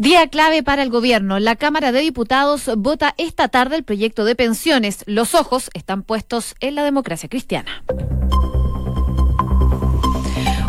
Día clave para el gobierno. La Cámara de Diputados vota esta tarde el proyecto de pensiones. Los ojos están puestos en la democracia cristiana.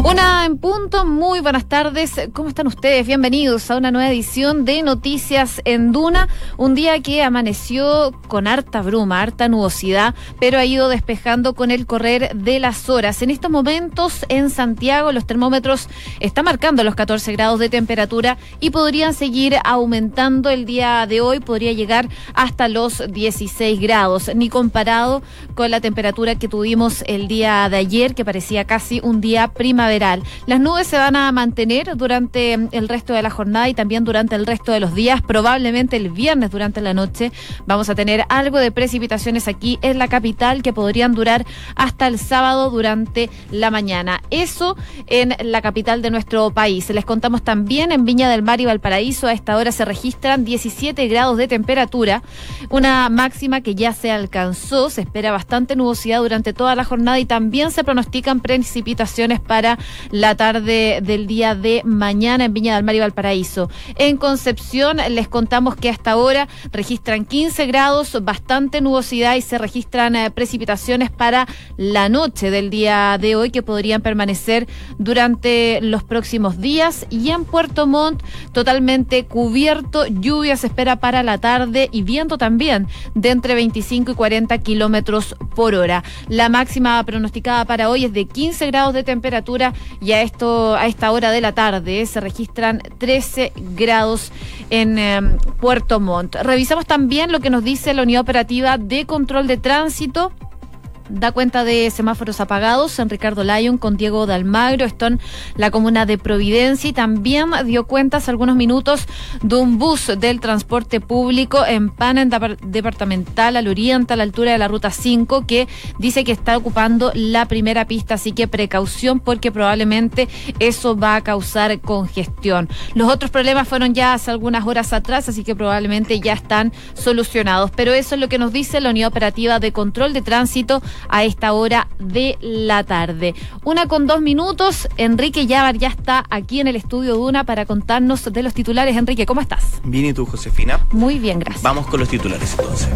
Una en punto, muy buenas tardes. ¿Cómo están ustedes? Bienvenidos a una nueva edición de Noticias en Duna. Un día que amaneció con harta bruma, harta nubosidad, pero ha ido despejando con el correr de las horas. En estos momentos en Santiago los termómetros están marcando los 14 grados de temperatura y podrían seguir aumentando el día de hoy, podría llegar hasta los 16 grados, ni comparado con la temperatura que tuvimos el día de ayer, que parecía casi un día primavera las nubes se van a mantener durante el resto de la jornada y también durante el resto de los días. Probablemente el viernes durante la noche vamos a tener algo de precipitaciones aquí en la capital que podrían durar hasta el sábado durante la mañana. Eso en la capital de nuestro país. Les contamos también en Viña del Mar y Valparaíso a esta hora se registran 17 grados de temperatura, una máxima que ya se alcanzó. Se espera bastante nubosidad durante toda la jornada y también se pronostican precipitaciones para la tarde del día de mañana en Viña del Mar y Valparaíso. En Concepción les contamos que hasta ahora registran 15 grados, bastante nubosidad y se registran eh, precipitaciones para la noche del día de hoy que podrían permanecer durante los próximos días. Y en Puerto Montt, totalmente cubierto, lluvia se espera para la tarde y viento también de entre 25 y 40 kilómetros por hora. La máxima pronosticada para hoy es de 15 grados de temperatura y a esto a esta hora de la tarde se registran 13 grados en em, Puerto Montt. Revisamos también lo que nos dice la Unidad Operativa de Control de Tránsito da cuenta de semáforos apagados en Ricardo Lyon con Diego Dalmagro, esto en la comuna de Providencia y también dio cuenta hace algunos minutos de un bus del transporte público en Pana, departamental al oriente, a la altura de la ruta 5, que dice que está ocupando la primera pista, así que precaución porque probablemente eso va a causar congestión. Los otros problemas fueron ya hace algunas horas atrás, así que probablemente ya están solucionados, pero eso es lo que nos dice la Unidad Operativa de Control de Tránsito a esta hora de la tarde. Una con dos minutos. Enrique Yavar ya está aquí en el estudio Duna para contarnos de los titulares. Enrique, ¿cómo estás? Bien, ¿y tú, Josefina? Muy bien, gracias. Vamos con los titulares entonces.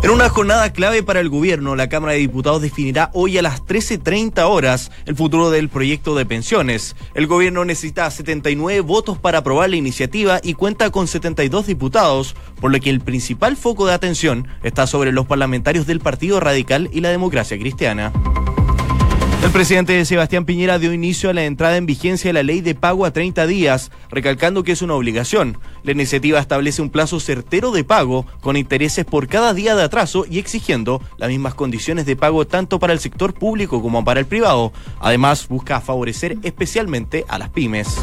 En una jornada clave para el gobierno, la Cámara de Diputados definirá hoy a las 13.30 horas el futuro del proyecto de pensiones. El gobierno necesita 79 votos para aprobar la iniciativa y cuenta con 72 diputados, por lo que el principal foco de atención está sobre los parlamentarios del Partido Radical y la democracia cristiana. El presidente Sebastián Piñera dio inicio a la entrada en vigencia de la ley de pago a 30 días, recalcando que es una obligación. La iniciativa establece un plazo certero de pago, con intereses por cada día de atraso y exigiendo las mismas condiciones de pago tanto para el sector público como para el privado. Además, busca favorecer especialmente a las pymes.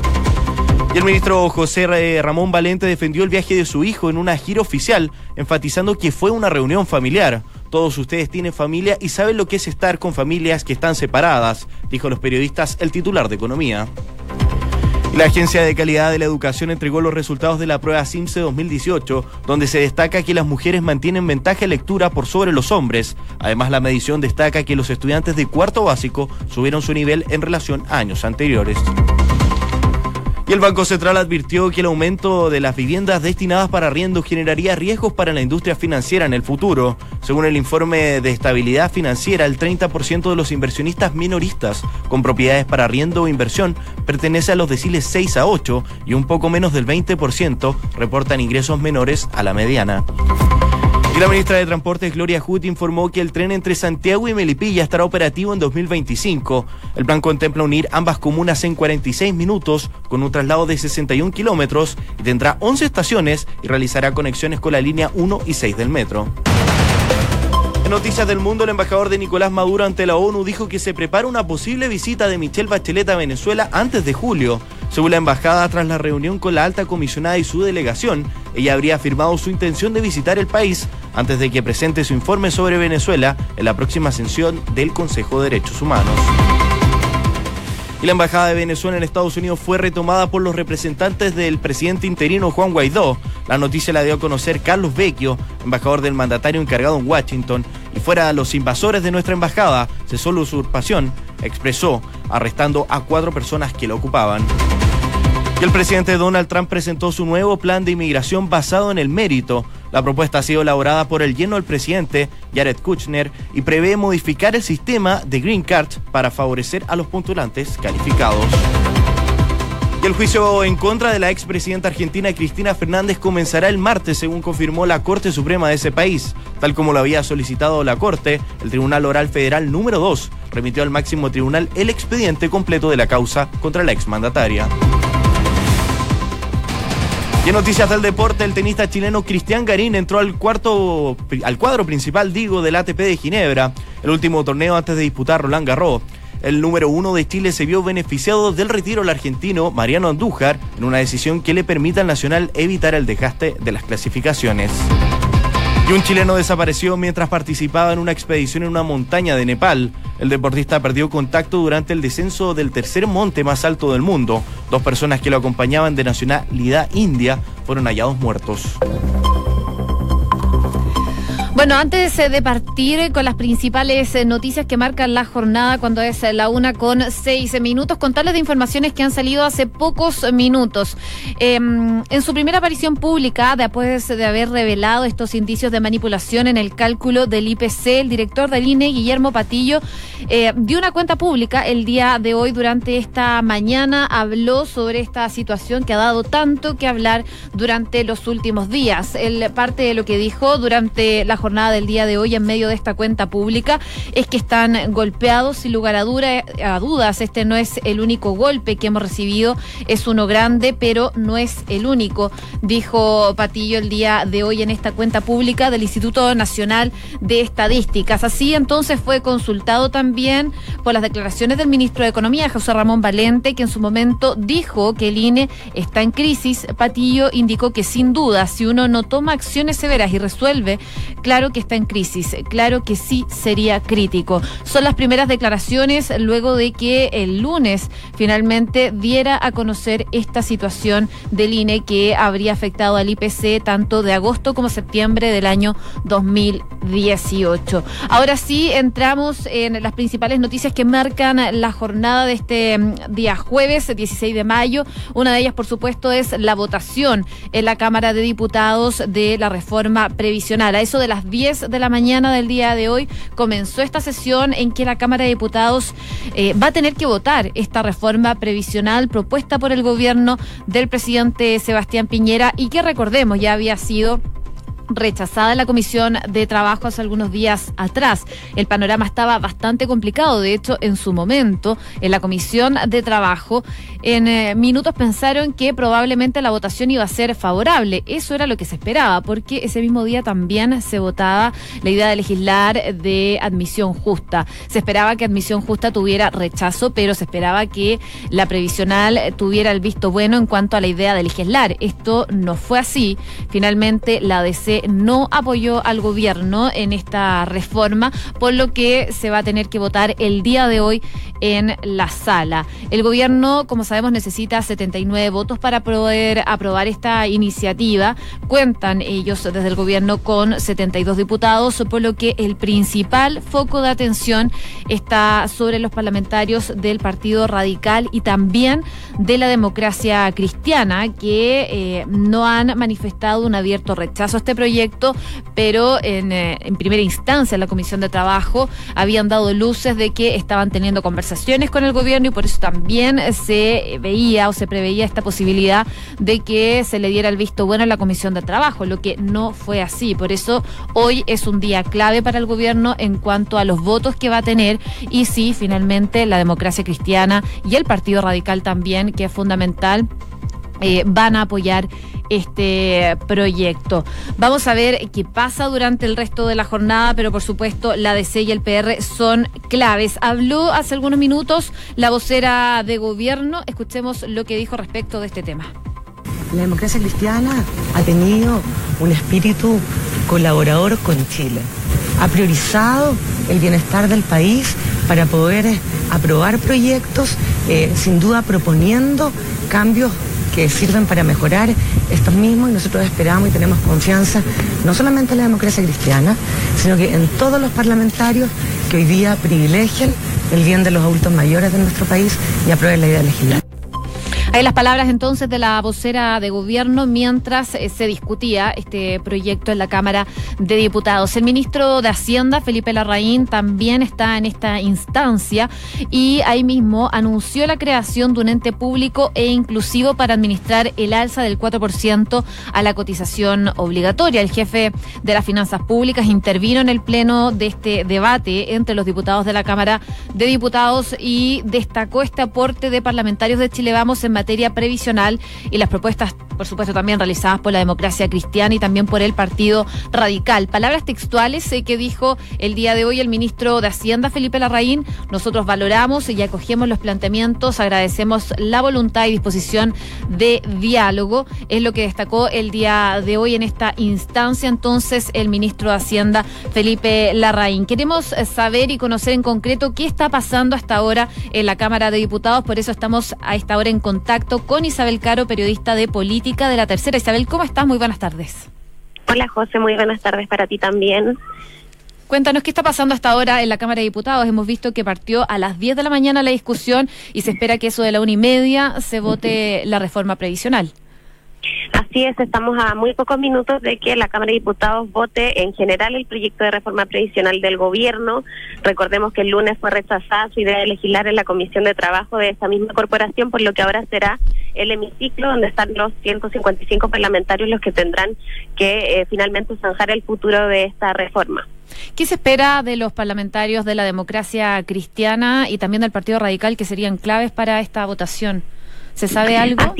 Y el ministro José Ramón Valente defendió el viaje de su hijo en una gira oficial, enfatizando que fue una reunión familiar. Todos ustedes tienen familia y saben lo que es estar con familias que están separadas, dijo los periodistas el titular de Economía. La Agencia de Calidad de la Educación entregó los resultados de la prueba CIMSE 2018, donde se destaca que las mujeres mantienen ventaja en lectura por sobre los hombres. Además, la medición destaca que los estudiantes de cuarto básico subieron su nivel en relación a años anteriores. Y el Banco Central advirtió que el aumento de las viviendas destinadas para arriendo generaría riesgos para la industria financiera en el futuro. Según el informe de estabilidad financiera, el 30% de los inversionistas minoristas con propiedades para arriendo o inversión pertenece a los deciles 6 a 8 y un poco menos del 20% reportan ingresos menores a la mediana. Y la ministra de Transportes, Gloria Hood, informó que el tren entre Santiago y Melipilla estará operativo en 2025. El plan contempla unir ambas comunas en 46 minutos con un traslado de 61 kilómetros y tendrá 11 estaciones y realizará conexiones con la línea 1 y 6 del metro. En Noticias del Mundo, el embajador de Nicolás Maduro ante la ONU dijo que se prepara una posible visita de Michelle Bachelet a Venezuela antes de julio. Según la embajada, tras la reunión con la alta comisionada y su delegación, ella habría afirmado su intención de visitar el país antes de que presente su informe sobre Venezuela en la próxima sesión del Consejo de Derechos Humanos. Y la embajada de Venezuela en Estados Unidos fue retomada por los representantes del presidente interino Juan Guaidó. La noticia la dio a conocer Carlos Vecchio, embajador del mandatario encargado en Washington. Y fuera los invasores de nuestra embajada, cesó la usurpación, expresó, arrestando a cuatro personas que la ocupaban. Y el presidente Donald Trump presentó su nuevo plan de inmigración basado en el mérito. La propuesta ha sido elaborada por el lleno del presidente, Jared Kushner, y prevé modificar el sistema de Green Card para favorecer a los postulantes calificados. Y el juicio en contra de la expresidenta argentina Cristina Fernández comenzará el martes, según confirmó la Corte Suprema de ese país. Tal como lo había solicitado la Corte, el Tribunal Oral Federal número 2 remitió al máximo tribunal el expediente completo de la causa contra la exmandataria. Y en noticias del deporte, el tenista chileno Cristian Garín entró al cuarto, al cuadro principal, digo, del ATP de Ginebra, el último torneo antes de disputar Roland Garros. El número uno de Chile se vio beneficiado del retiro del argentino Mariano Andújar en una decisión que le permita al Nacional evitar el desgaste de las clasificaciones. Y un chileno desapareció mientras participaba en una expedición en una montaña de Nepal. El deportista perdió contacto durante el descenso del tercer monte más alto del mundo. Dos personas que lo acompañaban de nacionalidad india fueron hallados muertos. Bueno, antes eh, de partir con las principales eh, noticias que marcan la jornada cuando es eh, la una con seis minutos, contarles de informaciones que han salido hace pocos minutos. Em, en su primera aparición pública, después de haber revelado estos indicios de manipulación en el cálculo del IPC, el director del INE, Guillermo Patillo, dio una cuenta pública el día de hoy durante esta mañana, habló sobre esta situación que ha dado tanto que hablar durante los últimos días. El parte de lo que dijo durante la jornada del día de hoy en medio de esta cuenta pública es que están golpeados sin lugar a, a dudas. Este no es el único golpe que hemos recibido, es uno grande, pero no es el único, dijo Patillo el día de hoy en esta cuenta pública del Instituto Nacional de Estadísticas. Así entonces fue consultado también por las declaraciones del ministro de Economía, José Ramón Valente, que en su momento dijo que el INE está en crisis. Patillo indicó que sin duda, si uno no toma acciones severas y resuelve, claro que está en crisis, claro que sí sería crítico. Son las primeras declaraciones luego de que el lunes finalmente diera a conocer esta situación del INE que habría afectado al IPC tanto de agosto como septiembre del año 2018. Ahora sí, entramos en las principales noticias que marcan la jornada de este mm, día jueves 16 de mayo. Una de ellas, por supuesto, es la votación en la Cámara de Diputados de la reforma previsional. A eso de las 10 de la mañana del día de hoy comenzó esta sesión en que la Cámara de Diputados eh, va a tener que votar esta reforma previsional propuesta por el gobierno del presidente Sebastián Piñera y que recordemos ya había sido rechazada en la Comisión de Trabajo hace algunos días atrás. El panorama estaba bastante complicado. De hecho, en su momento, en la Comisión de Trabajo, en eh, minutos pensaron que probablemente la votación iba a ser favorable. Eso era lo que se esperaba, porque ese mismo día también se votaba la idea de legislar de admisión justa. Se esperaba que admisión justa tuviera rechazo, pero se esperaba que la previsional tuviera el visto bueno en cuanto a la idea de legislar. Esto no fue así. Finalmente, la DC no apoyó al gobierno en esta reforma, por lo que se va a tener que votar el día de hoy en la sala. El gobierno, como sabemos, necesita 79 votos para poder aprobar esta iniciativa. Cuentan ellos desde el gobierno con 72 diputados, por lo que el principal foco de atención está sobre los parlamentarios del Partido Radical y también de la democracia cristiana, que eh, no han manifestado un abierto rechazo a este proyecto, pero en, eh, primera instancia la Comisión de Trabajo habían dado luces de que estaban teniendo conversaciones con el gobierno y por eso también se veía o se preveía esta posibilidad de que se le diera el visto bueno a la Comisión de Trabajo, lo que no fue así. Por eso hoy es un día clave para el gobierno en cuanto a los votos que va a tener y si finalmente la democracia cristiana y el Partido Radical también, que es fundamental, eh, van a apoyar este proyecto. Vamos a ver qué pasa durante el resto de la jornada, pero por supuesto la DC y el PR son claves. Habló hace algunos minutos la vocera de gobierno. Escuchemos lo que dijo respecto de este tema. La democracia cristiana ha tenido un espíritu colaborador con Chile. Ha priorizado el bienestar del país para poder aprobar proyectos, eh, sin duda proponiendo cambios que sirven para mejorar estos mismos y nosotros esperamos y tenemos confianza no solamente en la democracia cristiana, sino que en todos los parlamentarios que hoy día privilegian el bien de los adultos mayores de nuestro país y aprueben la idea legislativa. Hay las palabras entonces de la vocera de gobierno mientras eh, se discutía este proyecto en la Cámara de Diputados. El ministro de Hacienda, Felipe Larraín, también está en esta instancia y ahí mismo anunció la creación de un ente público e inclusivo para administrar el alza del 4% a la cotización obligatoria. El jefe de las finanzas públicas intervino en el pleno de este debate entre los diputados de la Cámara de Diputados y destacó este aporte de parlamentarios de Chile Vamos en materia materia previsional y las propuestas, por supuesto, también realizadas por la democracia cristiana y también por el Partido Radical. Palabras textuales eh, que dijo el día de hoy el ministro de Hacienda, Felipe Larraín. Nosotros valoramos y acogemos los planteamientos, agradecemos la voluntad y disposición de diálogo. Es lo que destacó el día de hoy en esta instancia entonces el ministro de Hacienda, Felipe Larraín. Queremos eh, saber y conocer en concreto qué está pasando hasta ahora en la Cámara de Diputados, por eso estamos a esta hora en contacto con Isabel Caro, periodista de política de la tercera. Isabel, ¿cómo estás? Muy buenas tardes. Hola José, muy buenas tardes para ti también. Cuéntanos qué está pasando hasta ahora en la Cámara de Diputados. Hemos visto que partió a las 10 de la mañana la discusión y se espera que eso de la una y media se vote la reforma previsional. Así es, estamos a muy pocos minutos de que la Cámara de Diputados vote en general el proyecto de reforma previsional del gobierno. Recordemos que el lunes fue rechazada su idea de legislar en la Comisión de Trabajo de esa misma corporación, por lo que ahora será el hemiciclo donde están los 155 parlamentarios los que tendrán que eh, finalmente zanjar el futuro de esta reforma. ¿Qué se espera de los parlamentarios de la democracia cristiana y también del Partido Radical que serían claves para esta votación? ¿Se sabe algo?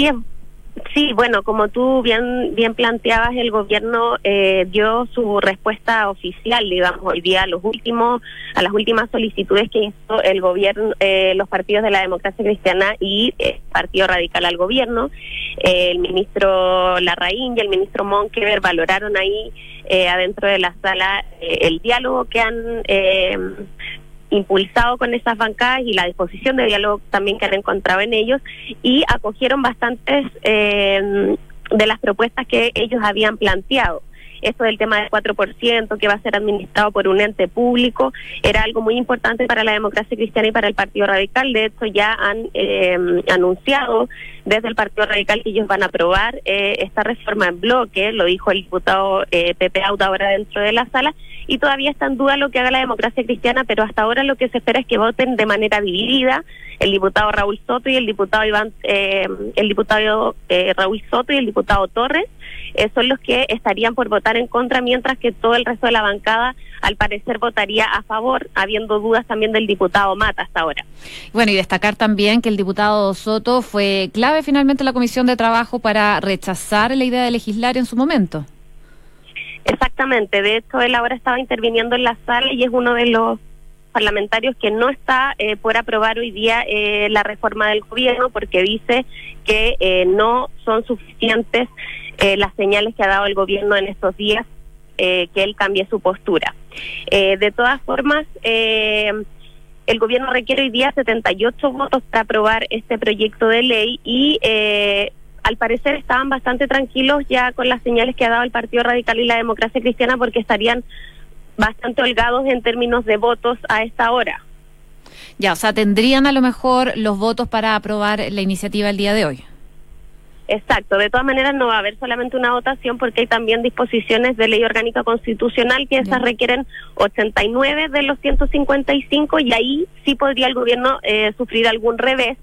Sí, bueno, como tú bien bien planteabas, el gobierno eh, dio su respuesta oficial, digamos, hoy día a los últimos a las últimas solicitudes que hizo el gobierno, eh, los partidos de la democracia cristiana y el Partido Radical al gobierno. Eh, el ministro Larraín y el ministro Monkever valoraron ahí adentro de la sala el diálogo que han impulsado con esas bancadas y la disposición de diálogo también que han en ellos y acogieron bastantes eh, de las propuestas que ellos habían planteado esto del tema del 4% que va a ser administrado por un ente público era algo muy importante para la democracia cristiana y para el Partido Radical. De hecho, ya han eh, anunciado desde el Partido Radical que ellos van a aprobar eh, esta reforma en bloque, lo dijo el diputado eh, Pepe Auda ahora dentro de la sala, y todavía está en duda lo que haga la democracia cristiana, pero hasta ahora lo que se espera es que voten de manera dividida el diputado Raúl Soto y el diputado Iván, eh, el diputado eh, Raúl Soto y el diputado Torres eh, son los que estarían por votar en contra, mientras que todo el resto de la bancada al parecer votaría a favor, habiendo dudas también del diputado Mata hasta ahora. Bueno, y destacar también que el diputado Soto fue clave finalmente en la Comisión de Trabajo para rechazar la idea de legislar en su momento. Exactamente, de hecho él ahora estaba interviniendo en la sala y es uno de los parlamentarios que no está eh, por aprobar hoy día eh, la reforma del gobierno porque dice que eh, no son suficientes las señales que ha dado el gobierno en estos días que él cambie su postura. de todas formas, el gobierno requiere hoy día 78 votos para aprobar este proyecto de ley y al parecer estaban bastante tranquilos ya con las señales que ha dado el Partido Radical y la Democracia Cristiana porque estarían bastante holgados en términos de votos a esta hora. Ya, o sea, tendrían a lo mejor los votos para aprobar la iniciativa el día de hoy. Exacto, de todas maneras no va a haber solamente una votación porque hay también disposiciones de ley orgánica constitucional que esas requieren 89 de los 155 y ahí sí podría el gobierno eh, sufrir algún revés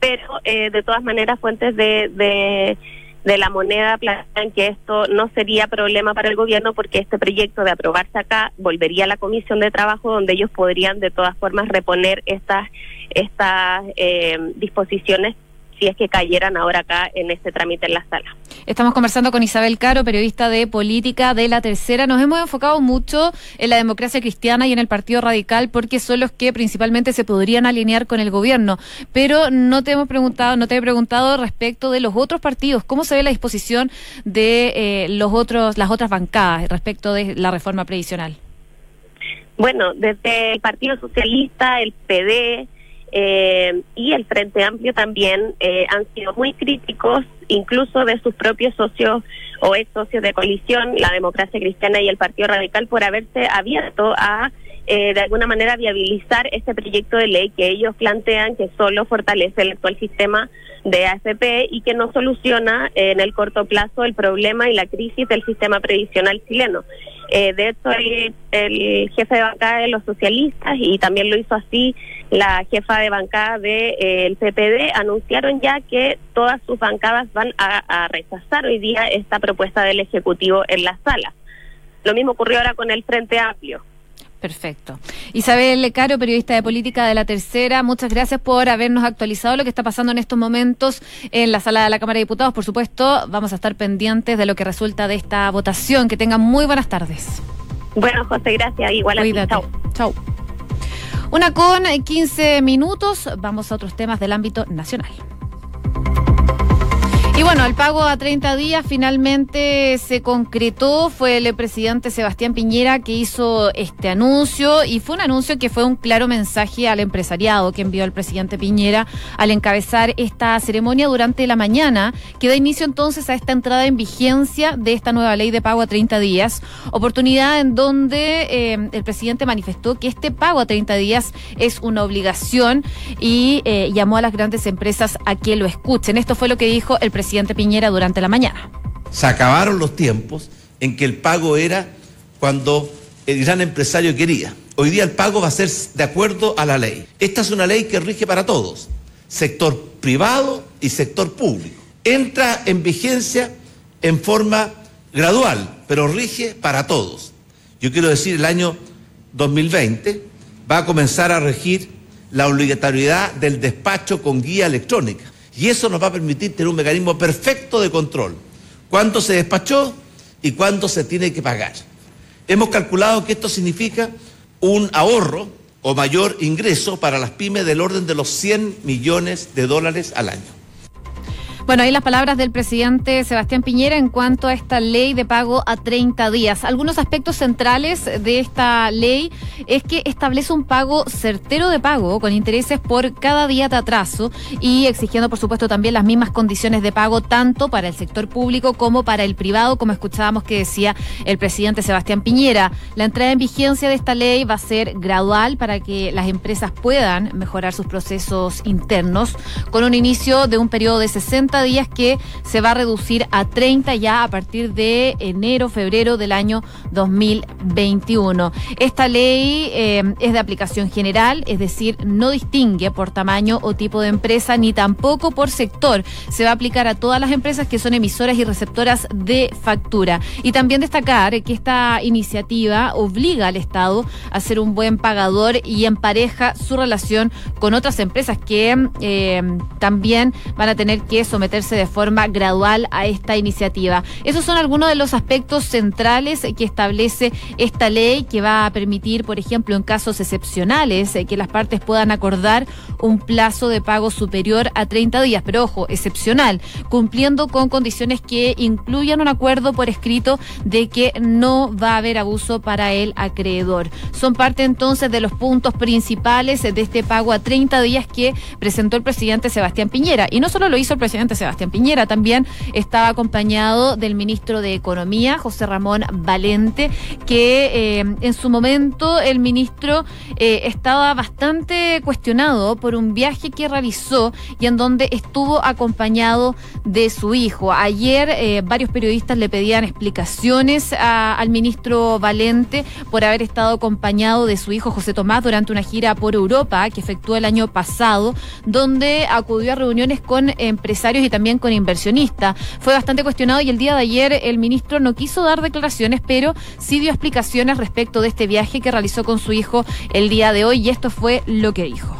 pero eh, de todas maneras fuentes de, de, de la moneda plantean que esto no sería problema para el gobierno porque este proyecto de aprobarse acá volvería a la comisión de trabajo donde ellos podrían de todas formas reponer estas estas eh, disposiciones si es que cayeran ahora acá en este trámite en la sala. Estamos conversando con Isabel Caro, periodista de política de la tercera. Nos hemos enfocado mucho en la democracia cristiana y en el Partido Radical porque son los que principalmente se podrían alinear con el gobierno. Pero no te hemos preguntado, no te he preguntado respecto de los otros partidos. ¿Cómo se ve la disposición de eh, los otros, las otras bancadas respecto de la reforma previsional? Bueno, desde el Partido Socialista, el PD, eh, y el Frente Amplio también eh, han sido muy críticos, incluso de sus propios socios o ex socios de coalición, la Democracia Cristiana y el Partido Radical, por haberse abierto a eh, de alguna manera viabilizar este proyecto de ley que ellos plantean que solo fortalece el actual sistema de AFP y que no soluciona eh, en el corto plazo el problema y la crisis del sistema previsional chileno. Eh, de hecho, el, jefe de bancada de los socialistas y también lo hizo así la jefa de bancada del PPD anunciaron ya que todas sus bancadas van a, rechazar hoy día esta propuesta del Ejecutivo en la sala. Lo mismo ocurrió ahora con el Frente Amplio. Perfecto. Isabel Caro, periodista de política de la Tercera, muchas gracias por habernos actualizado lo que está pasando en estos momentos en la sala de la Cámara de Diputados. Por supuesto, vamos a estar pendientes de lo que resulta de esta votación. Que tengan muy buenas tardes. Bueno, José, gracias. Igual a ti. Chao. Chao. Una con 15 minutos. Vamos a otros temas del ámbito nacional. Y bueno, el pago a 30 días finalmente se concretó. Fue el presidente Sebastián Piñera que hizo este anuncio y fue un anuncio que fue un claro mensaje al empresariado que envió el presidente Piñera al encabezar esta ceremonia durante la mañana, que da inicio entonces a esta entrada en vigencia de esta nueva ley de pago a 30 días. Oportunidad en donde eh, el presidente manifestó que este pago a 30 días es una obligación y eh, llamó a las grandes empresas a que lo escuchen. Esto fue lo que dijo el presidente presidente Piñera durante la mañana. Se acabaron los tiempos en que el pago era cuando el gran empresario quería. Hoy día el pago va a ser de acuerdo a la ley. Esta es una ley que rige para todos, sector privado y sector público. Entra en vigencia en forma gradual, pero rige para todos. Yo quiero decir, el año 2020 va a comenzar a regir la obligatoriedad del despacho con guía electrónica. Y eso nos va a permitir tener un mecanismo perfecto de control. ¿Cuánto se despachó y cuánto se tiene que pagar? Hemos calculado que esto significa un ahorro o mayor ingreso para las pymes del orden de los 100 millones de dólares al año. Bueno, ahí las palabras del presidente Sebastián Piñera en cuanto a esta ley de pago a 30 días. Algunos aspectos centrales de esta ley es que establece un pago certero de pago con intereses por cada día de atraso y exigiendo, por supuesto, también las mismas condiciones de pago tanto para el sector público como para el privado, como escuchábamos que decía el presidente Sebastián Piñera. La entrada en vigencia de esta ley va a ser gradual para que las empresas puedan mejorar sus procesos internos con un inicio de un periodo de 60 días que se va a reducir a 30 ya a partir de enero, febrero del año 2021. Esta ley eh, es de aplicación general, es decir, no distingue por tamaño o tipo de empresa ni tampoco por sector. Se va a aplicar a todas las empresas que son emisoras y receptoras de factura. Y también destacar que esta iniciativa obliga al Estado a ser un buen pagador y empareja su relación con otras empresas que eh, también van a tener que someter meterse de forma gradual a esta iniciativa. Esos son algunos de los aspectos centrales que establece esta ley que va a permitir, por ejemplo, en casos excepcionales, eh, que las partes puedan acordar un plazo de pago superior a 30 días, pero ojo, excepcional, cumpliendo con condiciones que incluyan un acuerdo por escrito de que no va a haber abuso para el acreedor. Son parte entonces de los puntos principales de este pago a 30 días que presentó el presidente Sebastián Piñera. Y no solo lo hizo el presidente Sebastián Piñera. También estaba acompañado del ministro de Economía, José Ramón Valente, que eh, en su momento el ministro eh, estaba bastante cuestionado por un viaje que realizó y en donde estuvo acompañado de su hijo. Ayer eh, varios periodistas le pedían explicaciones al ministro Valente por haber estado acompañado de su hijo José Tomás durante una gira por Europa que efectuó el año pasado, donde acudió a reuniones con empresarios y también con inversionistas. Fue bastante cuestionado y el día de ayer el ministro no quiso dar declaraciones, pero sí dio explicaciones respecto de este viaje que realizó con su hijo el día de hoy y esto fue lo que dijo.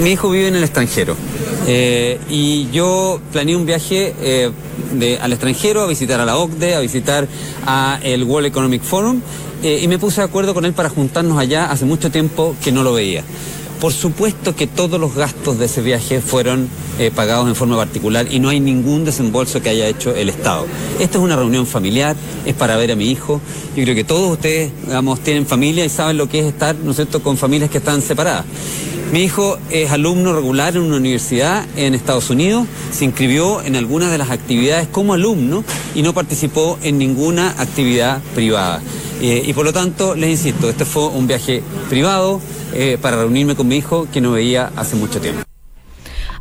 Mi hijo vive en el extranjero eh, y yo planeé un viaje eh, al extranjero a visitar a la OCDE, a visitar a el World Economic Forum eh, y me puse de acuerdo con él para juntarnos allá hace mucho tiempo que no lo veía. Por supuesto que todos los gastos de ese viaje fueron eh, pagados en forma particular y no hay ningún desembolso que haya hecho el Estado. Esta es una reunión familiar, es para ver a mi hijo. Yo creo que todos ustedes, digamos, tienen familia y saben lo que es estar, ¿no es cierto?, con familias que están separadas. Mi hijo es alumno regular en una universidad en Estados Unidos, se inscribió en algunas de las actividades como alumno y no participó en ninguna actividad privada. Eh, y por lo tanto, les insisto, este fue un viaje privado eh, para reunirme con mi hijo que no veía hace mucho tiempo.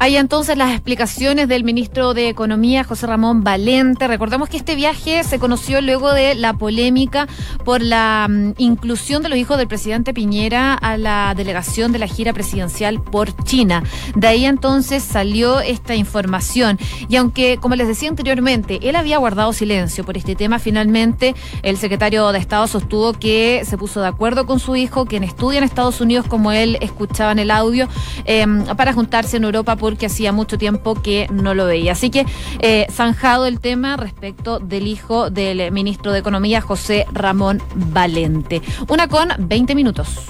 Hay entonces las explicaciones del ministro de Economía, José Ramón Valente. Recordemos que este viaje se conoció luego de la polémica por la mm, inclusión de los hijos del presidente Piñera a la delegación de la gira presidencial por China. De ahí entonces salió esta información. Y aunque, como les decía anteriormente, él había guardado silencio por este tema, finalmente el secretario de Estado sostuvo que se puso de acuerdo con su hijo, quien estudia en Estados Unidos, como él escuchaba en el audio, eh, para juntarse en Europa porque hacía mucho tiempo que no lo veía. Así que eh, zanjado el tema respecto del hijo del ministro de Economía, José Ramón Valente. Una con 20 minutos.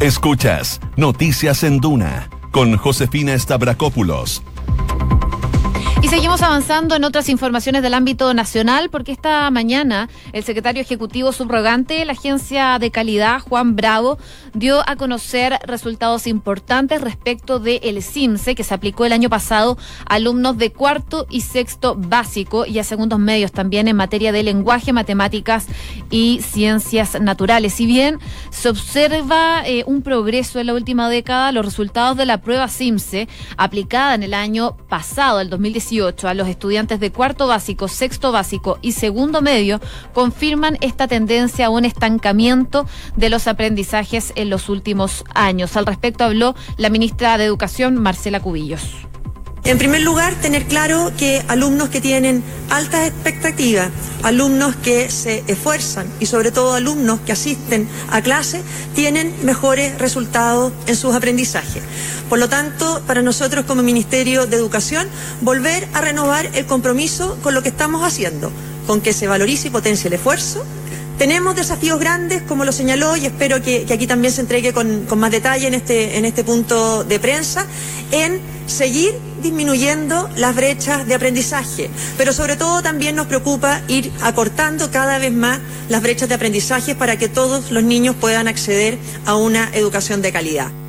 Escuchas Noticias en Duna con Josefina Stavrakopoulos y seguimos avanzando en otras informaciones del ámbito nacional porque esta mañana el secretario ejecutivo subrogante de la Agencia de Calidad, Juan Bravo, dio a conocer resultados importantes respecto del el CIMSE que se aplicó el año pasado a alumnos de cuarto y sexto básico y a segundos medios también en materia de lenguaje, matemáticas y ciencias naturales. Si bien se observa eh, un progreso en la última década, los resultados de la prueba CIMSE aplicada en el año pasado, el 2018, a los estudiantes de cuarto básico, sexto básico y segundo medio confirman esta tendencia a un estancamiento de los aprendizajes en los últimos años. Al respecto habló la ministra de Educación, Marcela Cubillos. En primer lugar, tener claro que alumnos que tienen altas expectativas, alumnos que se esfuerzan y sobre todo alumnos que asisten a clase, tienen mejores resultados en sus aprendizajes. Por lo tanto, para nosotros como Ministerio de Educación, volver a renovar el compromiso con lo que estamos haciendo, con que se valorice y potencie el esfuerzo, tenemos desafíos grandes, como lo señaló, y espero que, aquí también se entregue con, más detalle en este, en este punto de prensa, en seguir disminuyendo las brechas de aprendizaje, pero sobre todo también nos preocupa ir acortando cada vez más las brechas de aprendizaje para que todos los niños puedan acceder a una educación de calidad.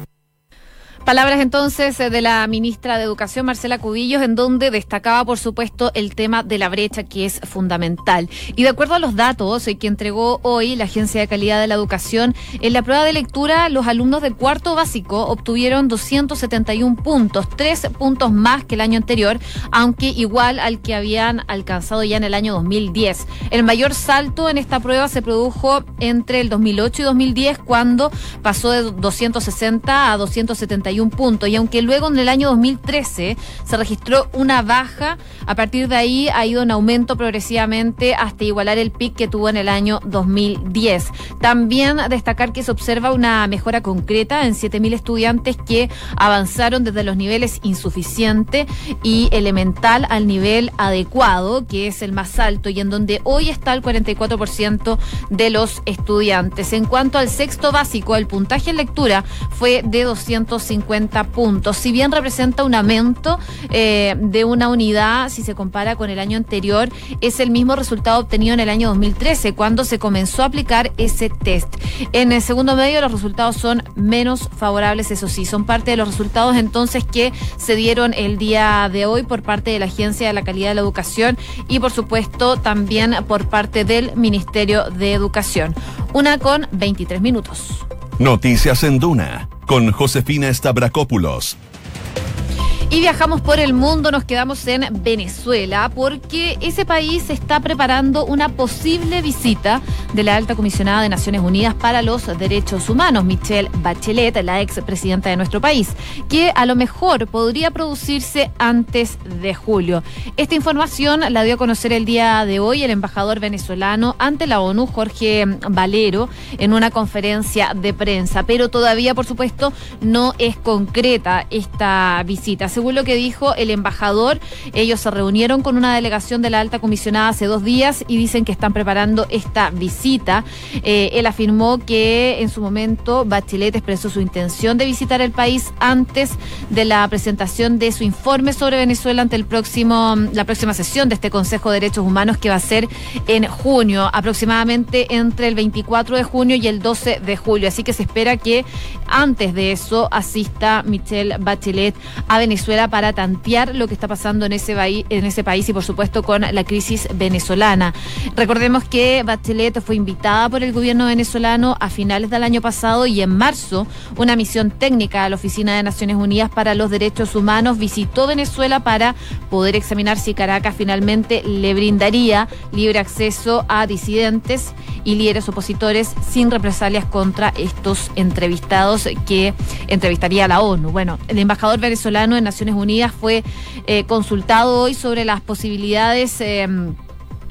Palabras entonces eh, de la ministra de Educación, Marcela Cubillos, en donde destacaba, por supuesto, el tema de la brecha, que es fundamental. Y de acuerdo a los datos eh, que entregó hoy la Agencia de Calidad de la Educación, en la prueba de lectura, los alumnos de cuarto básico obtuvieron 271 puntos, tres puntos más que el año anterior, aunque igual al que habían alcanzado ya en el año 2010. El mayor salto en esta prueba se produjo entre el 2008 y 2010, cuando pasó de 260 a 271 un punto Y aunque luego en el año 2013 se registró una baja, a partir de ahí ha ido en aumento progresivamente hasta igualar el pic que tuvo en el año 2010. También destacar que se observa una mejora concreta en 7.000 estudiantes que avanzaron desde los niveles insuficiente y elemental al nivel adecuado, que es el más alto y en donde hoy está el 44% de los estudiantes. En cuanto al sexto básico, el puntaje en lectura fue de 250 puntos. Si bien representa un aumento eh, de una unidad, si se compara con el año anterior, es el mismo resultado obtenido en el año 2013, cuando se comenzó a aplicar ese test. En el segundo medio, los resultados son menos favorables, eso sí, son parte de los resultados entonces que se dieron el día de hoy por parte de la Agencia de la Calidad de la Educación y, por supuesto, también por parte del Ministerio de Educación. Una con 23 minutos. Noticias en Duna con Josefina Stavrakopoulos. Y viajamos por el mundo, nos quedamos en Venezuela, porque ese país está preparando una posible visita de la alta comisionada de Naciones Unidas para los Derechos Humanos, Michelle Bachelet, la ex presidenta de nuestro país, que a lo mejor podría producirse antes de julio. Esta información la dio a conocer el día de hoy el embajador venezolano ante la ONU, Jorge Valero, en una conferencia de prensa, pero todavía, por supuesto, no es concreta esta visita según lo que dijo el embajador, ellos se reunieron con una delegación de la alta comisionada hace dos días y dicen que están preparando esta visita. Eh, él afirmó que en su momento Bachelet expresó su intención de visitar el país antes de la presentación de su informe sobre Venezuela ante el próximo, la próxima sesión de este Consejo de Derechos Humanos que va a ser en junio, aproximadamente entre el 24 de junio y el 12 de julio. Así que se espera que antes de eso asista Michelle Bachelet a Venezuela Para tantear lo que está pasando en ese, país y por supuesto con la crisis venezolana. Recordemos que Bachelet fue invitada por el gobierno venezolano a finales del año pasado y en marzo una misión técnica a la Oficina de Naciones Unidas para los Derechos Humanos visitó Venezuela para poder examinar si Caracas finalmente le brindaría libre acceso a disidentes y líderes opositores sin represalias contra estos entrevistados que entrevistaría la ONU. Bueno, el embajador venezolano en Naciones Unidas fue eh, consultado hoy sobre las posibilidades. Eh,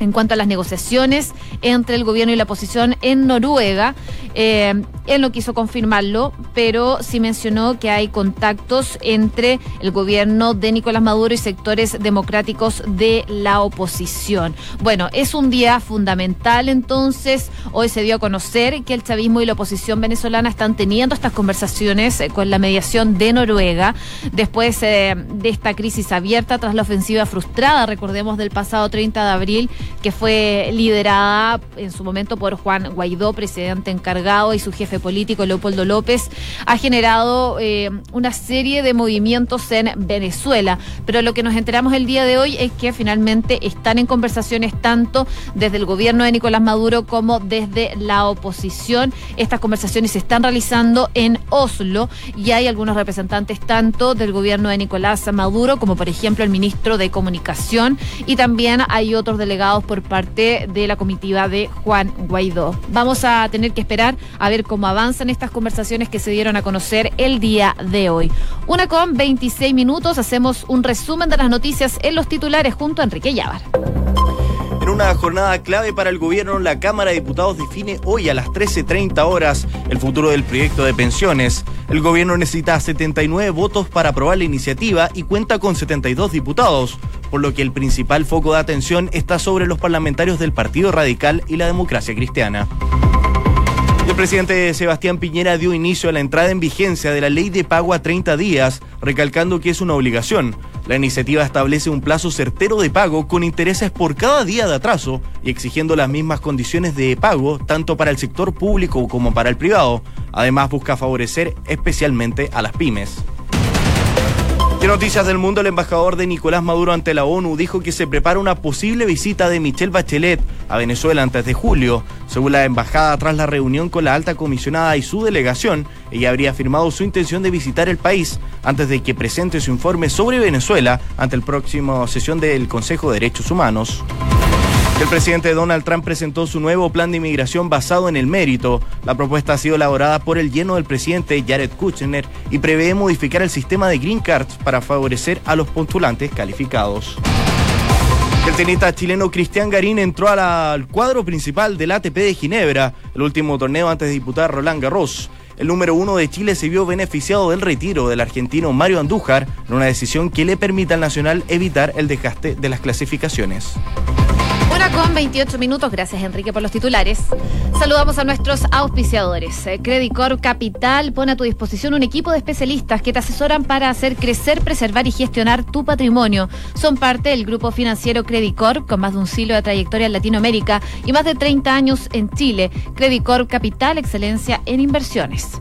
en cuanto a las negociaciones entre el gobierno y la oposición en Noruega. Eh, él no quiso confirmarlo, pero sí mencionó que hay contactos entre el gobierno de Nicolás Maduro y sectores democráticos de la oposición. Bueno, es un día fundamental entonces. Hoy se dio a conocer que el chavismo y la oposición venezolana están teniendo estas conversaciones eh, con la mediación de Noruega después eh, de esta crisis abierta tras la ofensiva frustrada, recordemos, del pasado 30 de abril que fue liderada en su momento por Juan Guaidó, presidente encargado, y su jefe político, Leopoldo López, ha generado eh, una serie de movimientos en Venezuela. Pero lo que nos enteramos el día de hoy es que finalmente están en conversaciones tanto desde el gobierno de Nicolás Maduro como desde la oposición. Estas conversaciones se están realizando en Oslo y hay algunos representantes tanto del gobierno de Nicolás Maduro como por ejemplo el ministro de Comunicación y también hay otros delegados por parte de la comitiva de Juan Guaidó. Vamos a tener que esperar a ver cómo avanzan estas conversaciones que se dieron a conocer el día de hoy. Una con 26 minutos, hacemos un resumen de las noticias en los titulares junto a Enrique Llávar. En una jornada clave para el gobierno, la Cámara de Diputados define hoy a las 13.30 horas el futuro del proyecto de pensiones. El gobierno necesita 79 votos para aprobar la iniciativa y cuenta con 72 diputados, por lo que el principal foco de atención está sobre los parlamentarios del Partido Radical y la Democracia Cristiana. El presidente Sebastián Piñera dio inicio a la entrada en vigencia de la ley de pago a 30 días, recalcando que es una obligación. La iniciativa establece un plazo certero de pago con intereses por cada día de atraso y exigiendo las mismas condiciones de pago tanto para el sector público como para el privado. Además busca favorecer especialmente a las pymes. ¿Qué noticias del mundo? El embajador de Nicolás Maduro ante la ONU dijo que se prepara una posible visita de Michelle Bachelet a Venezuela antes de julio. Según la embajada, tras la reunión con la alta comisionada y su delegación, ella habría afirmado su intención de visitar el país antes de que presente su informe sobre Venezuela ante el próximo sesión del Consejo de Derechos Humanos. El presidente Donald Trump presentó su nuevo plan de inmigración basado en el mérito. La propuesta ha sido elaborada por el lleno del presidente Jared Kushner y prevé modificar el sistema de green cards para favorecer a los postulantes calificados. El tenista chileno Cristian Garín entró al cuadro principal del ATP de Ginebra, el último torneo antes de disputar Roland Garros. El número uno de Chile se vio beneficiado del retiro del argentino Mario Andújar en una decisión que le permite al Nacional evitar el desgaste de las clasificaciones. Una con 28 minutos. Gracias, Enrique, por los titulares. Saludamos a nuestros auspiciadores. Eh, Credicor Capital pone a tu disposición un equipo de especialistas que te asesoran para hacer crecer, preservar y gestionar tu patrimonio. Son parte del grupo financiero Credicor, con más de un siglo de trayectoria en Latinoamérica y más de 30 años en Chile. Credicor Capital, excelencia en inversiones.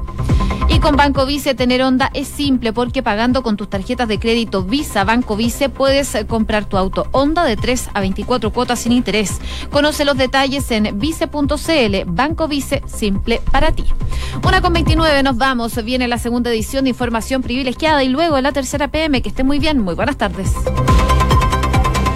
Y con Banco Vice tener onda es simple porque pagando con tus tarjetas de crédito Visa Banco Vice puedes eh, comprar tu auto Honda de 3 a 24 cuotas sin interés. Conoce los detalles en vice.cl. Banco Vice, simple para ti. Una con 29 nos vamos. Viene la segunda edición de Información Privilegiada y luego la tercera PM. Que esté muy bien. Muy buenas tardes.